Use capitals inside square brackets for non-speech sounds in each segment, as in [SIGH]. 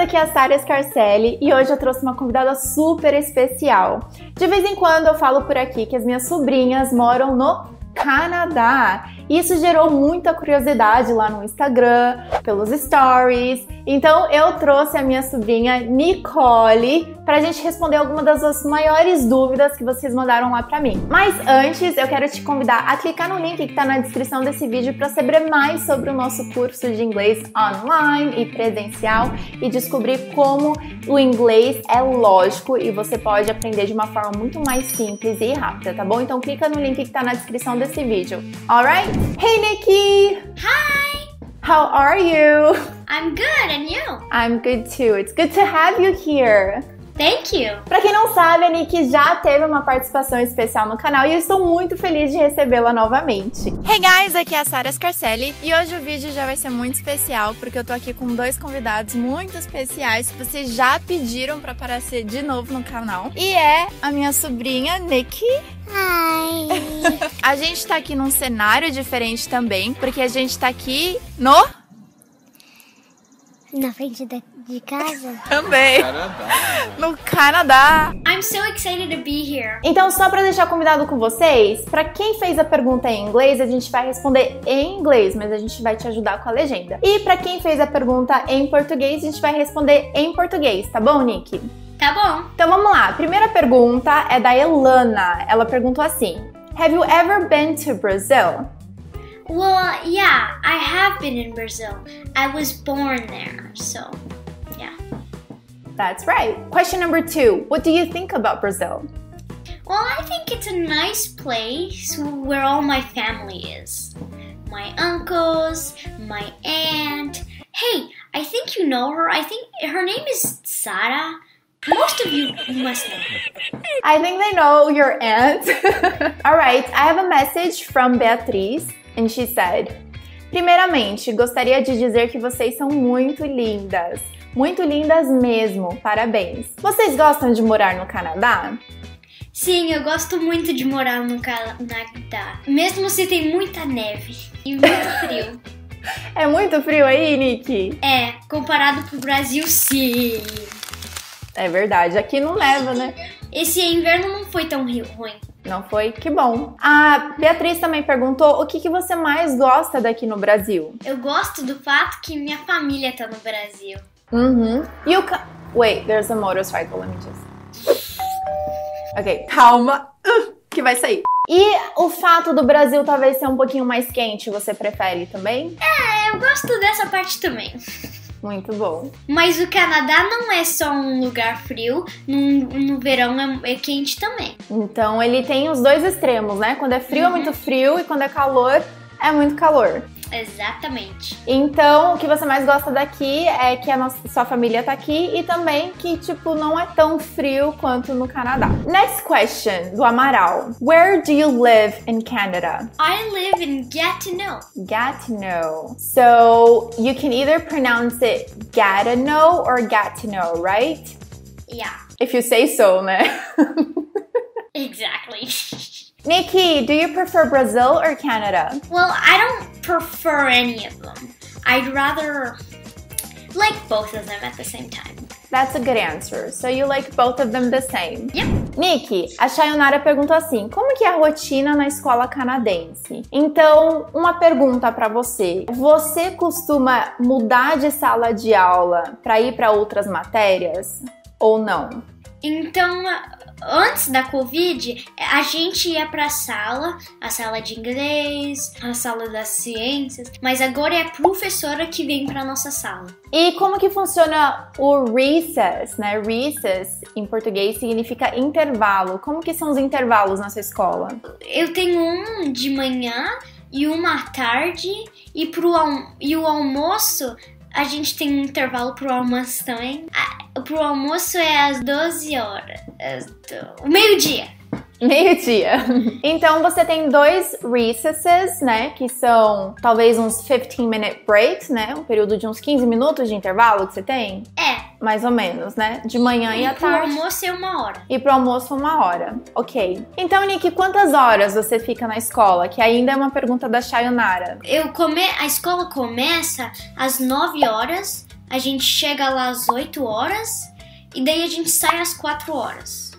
daqui é a Sara Scarcelli e hoje eu trouxe uma convidada super especial. De vez em quando eu falo por aqui que as minhas sobrinhas moram no Canadá. Isso gerou muita curiosidade lá no Instagram, pelos stories. Então eu trouxe a minha sobrinha Nicole para a gente responder algumas das maiores dúvidas que vocês mandaram lá para mim. Mas antes, eu quero te convidar a clicar no link que está na descrição desse vídeo para saber mais sobre o nosso curso de inglês online e presencial e descobrir como o inglês é lógico e você pode aprender de uma forma muito mais simples e rápida, tá bom? Então clica no link que está na descrição desse vídeo. Alright? Hey Nikki! Hi! How are you? I'm good, and you? I'm good too. It's good to have you here. Thank you! Pra quem não sabe, a Nick já teve uma participação especial no canal e eu estou muito feliz de recebê-la novamente. Hey guys, aqui é a Sara Scarcelli e hoje o vídeo já vai ser muito especial porque eu tô aqui com dois convidados muito especiais que vocês já pediram pra aparecer de novo no canal. E é a minha sobrinha Nick Hi! [LAUGHS] A gente tá aqui num cenário diferente também, porque a gente tá aqui no. Na frente da, de casa? [LAUGHS] Também. No Canadá. I'm so excited to be here. Então, só pra deixar convidado com vocês, pra quem fez a pergunta em inglês, a gente vai responder em inglês, mas a gente vai te ajudar com a legenda. E pra quem fez a pergunta em português, a gente vai responder em português, tá bom, Nick? Tá bom. Então vamos lá. A primeira pergunta é da Elana. Ela perguntou assim: Have you ever been to Brazil? Well, yeah, I have been in Brazil. I was born there, so yeah. That's right. Question number two What do you think about Brazil? Well, I think it's a nice place where all my family is. My uncles, my aunt. Hey, I think you know her. I think her name is Sara. Most of you must know her. I think they know your aunt. [LAUGHS] All right, I have a message from Beatriz, and she said: Primeiramente, gostaria de dizer que vocês são muito lindas. Muito lindas mesmo, parabéns. Vocês gostam de morar no Canadá? Sim, eu gosto muito de morar no Canadá. Mesmo se tem muita neve e muito [LAUGHS] frio. É muito frio aí, Nick? É, comparado pro Brasil, sim. É verdade, aqui não neva, né? Esse inverno não foi tão ruim. Não foi? Que bom. A Beatriz também perguntou o que, que você mais gosta daqui no Brasil. Eu gosto do fato que minha família tá no Brasil. Uhum. E o ca... Wait, there's a motorcycle, let me just... Ok, calma, uh, que vai sair. E o fato do Brasil talvez ser um pouquinho mais quente, você prefere também? É, eu gosto dessa parte também. Muito bom. Mas o Canadá não é só um lugar frio, no, no verão é, é quente também. Então ele tem os dois extremos, né? Quando é frio é muito frio e quando é calor é muito calor. Exatamente. Então, o que você mais gosta daqui é que a nossa, sua família tá aqui e também que, tipo, não é tão frio quanto no Canadá. Next question, do Amaral. Where do you live in Canada? I live in Gatineau. Gatineau. So, you can either pronounce it Gatineau or Gatineau, right? Yeah, If you say so, né? [LAUGHS] exactly. [LAUGHS] Nikki, do you prefer Brazil or Canada? well, I don't prefer any of them. I'd rather like both of them at the same time. That's a good answer. So you like both of them the same. Yep. Nick, a Chayonara perguntou assim: como que é a rotina na escola canadense? Então, uma pergunta pra você: você costuma mudar de sala de aula pra ir pra outras matérias ou não? Então, antes da Covid, a gente ia pra sala, a sala de inglês, a sala das ciências, mas agora é a professora que vem pra nossa sala. E como que funciona o recess, né? Recess em português significa intervalo. Como que são os intervalos na sua escola? Eu tenho um de manhã e uma à tarde, e, pro e o almoço. A gente tem um intervalo pro almoço também. Pro almoço é às 12 horas. do- Meio-dia. Meio-dia. Então você tem dois recesses, né? Que são talvez uns 15 minute breaks, né? Um período de uns 15 minutos de intervalo que você tem. É, Mais ou menos, né? De manhã e à pro tarde. almoço é uma hora. E pro almoço, uma hora. Ok. Então, Nick, quantas horas você fica na escola? Que ainda é uma pergunta da Chayonara. Eu come... A escola começa às 9 horas, a gente chega lá às 8 horas e daí a gente sai às 4 horas.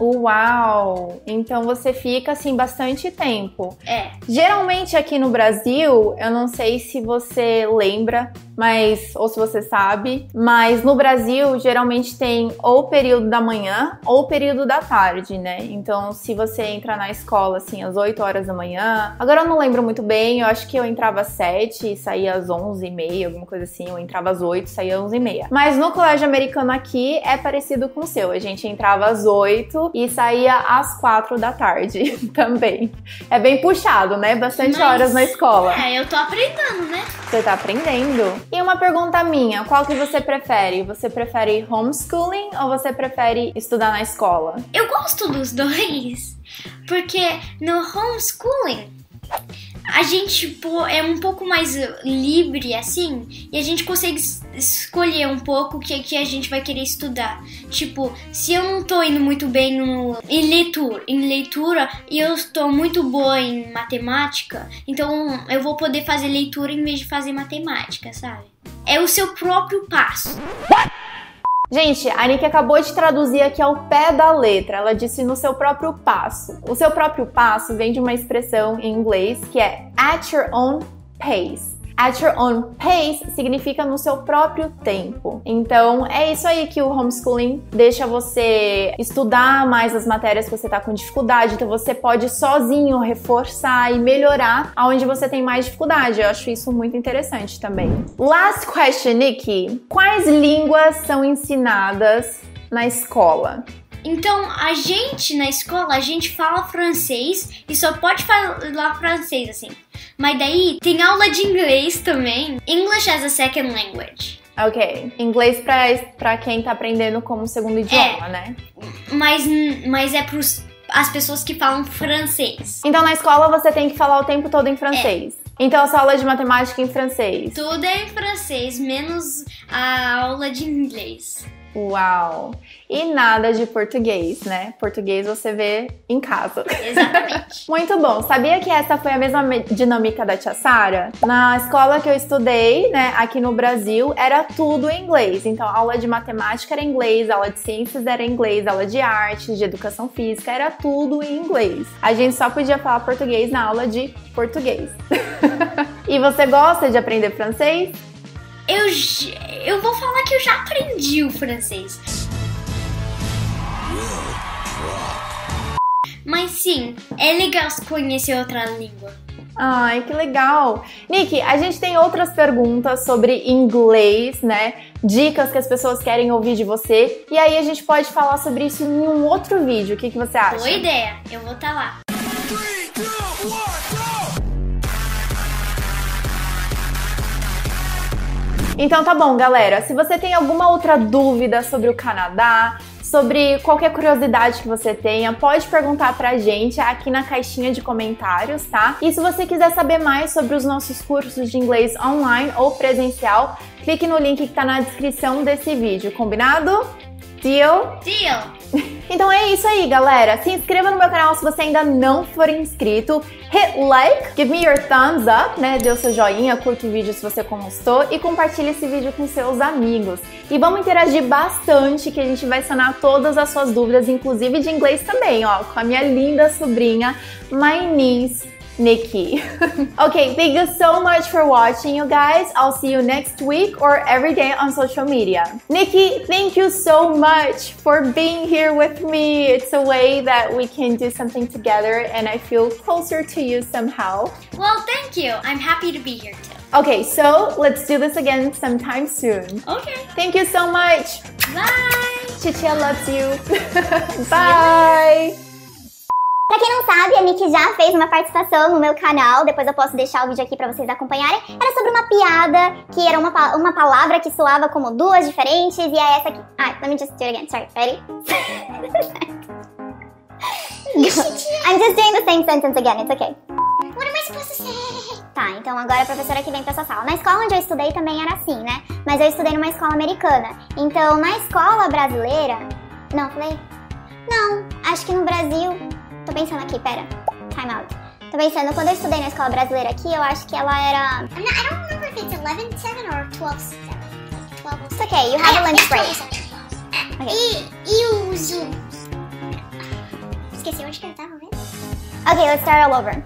Uau! Então você fica assim bastante tempo. É. Geralmente aqui no Brasil, eu não sei se você lembra, mas ou se você sabe, mas no Brasil geralmente tem ou período da manhã ou período da tarde, né? Então, se você entra na escola assim às 8 horas da manhã, agora eu não lembro muito bem, eu acho que eu entrava às 7 e saía às 11 e meia, alguma coisa assim, eu entrava às 8 e saía às 11 e meia. Mas no colégio americano aqui é parecido com o seu, a gente entrava às 8 e saía às 4 da tarde [LAUGHS] também. É bem puxado, né? Bastante Mas- horas na escola. É, eu tô aprendendo, né? Você tá aprendendo? E uma pergunta minha, qual que você prefere? Você prefere homeschooling ou você prefere estudar na escola? Eu gosto dos dois, porque no homeschooling a gente pô, é um pouco mais livre assim e a gente consegue es- escolher um pouco o que, que a gente vai querer estudar. Tipo, se eu não tô indo muito bem no, em leitura, em leitura e eu estou muito boa em matemática, então eu vou poder fazer leitura em vez de fazer matemática, sabe? É o seu próprio passo. Gente, a Nick acabou de traduzir aqui ao pé da letra. Ela disse no seu próprio passo. O seu próprio passo vem de uma expressão em inglês que é at your own pace. At your own pace significa no seu próprio tempo. Então, é isso aí que o homeschooling deixa você estudar mais as matérias que você tá com dificuldade. Então, você pode sozinho reforçar e melhorar aonde você tem mais dificuldade. Eu acho isso muito interessante também. Last question, Nikki. Quais línguas são ensinadas na escola? Então, a gente na escola, a gente fala francês e só pode falar francês assim. Mas daí tem aula de inglês também. English as a second language. Ok. Inglês pra, pra quem tá aprendendo como segundo idioma, né? Mas, mas é pros as pessoas que falam francês. Então na escola você tem que falar o tempo todo em francês. Então a sua aula de matemática é em francês. Tudo é em francês, menos a aula de inglês. Uau! E nada de português, né? Português você vê em casa. Exatamente. [LAUGHS] Muito bom. Sabia que essa foi a mesma me- dinâmica da Tia Sara? Na escola que eu estudei, né, aqui no Brasil, era tudo em inglês. Então, aula de matemática era inglês, aula de ciências era em inglês, aula de artes, de educação física, era tudo em inglês. A gente só podia falar português na aula de português. [LAUGHS] e você gosta de aprender francês? Eu, eu vou falar que eu já aprendi o francês. Mas sim, é legal conhecer outra língua. Ai, que legal! Nick, a gente tem outras perguntas sobre inglês, né? Dicas que as pessoas querem ouvir de você. E aí a gente pode falar sobre isso em um outro vídeo. O que, que você acha? Boa ideia, eu vou estar lá. Então tá bom, galera. Se você tem alguma outra dúvida sobre o Canadá, sobre qualquer curiosidade que você tenha, pode perguntar pra gente aqui na caixinha de comentários, tá? E se você quiser saber mais sobre os nossos cursos de inglês online ou presencial, clique no link que tá na descrição desse vídeo, combinado? Deal? Deal! [LAUGHS] Então é isso aí, galera. Se inscreva no meu canal se você ainda não for inscrito. Hit like, give me your thumbs up, né? Dê o seu joinha, curta o vídeo se você gostou e compartilhe esse vídeo com seus amigos. E vamos interagir bastante que a gente vai sanar todas as suas dúvidas, inclusive de inglês também, ó, com a minha linda sobrinha, my niece. Nikki. [LAUGHS] okay, thank you so much for watching, you guys. I'll see you next week or every day on social media. Nikki, thank you so much for being here with me. It's a way that we can do something together and I feel closer to you somehow. Well, thank you. I'm happy to be here too. Okay, so let's do this again sometime soon. Okay. Thank you so much. Bye! Chichia loves you. [LAUGHS] Bye. Pra quem não sabe, a Nick já fez uma participação no meu canal, depois eu posso deixar o vídeo aqui pra vocês acompanharem. Era sobre uma piada, que era uma, uma palavra que soava como duas diferentes, e é essa aqui. Ah, let me just do it again, sorry, ready? [LAUGHS] I'm just doing the same sentence again, it's okay. What am I supposed to say? Tá, então agora a professora que vem pra sua sala. Na escola onde eu estudei também era assim, né? Mas eu estudei numa escola americana. Então, na escola brasileira... Não, falei? Não, acho que no Brasil... Tô pensando aqui, pera. Time out. Tô pensando, quando eu estudei na escola brasileira aqui, eu acho que ela era. Not, I don't remember if it's 11 7 or 12 7. Like It's okay, you have ah, a lunch break. Okay. E, e os... Esqueci onde que eu tava mesmo. Okay, let's start all over.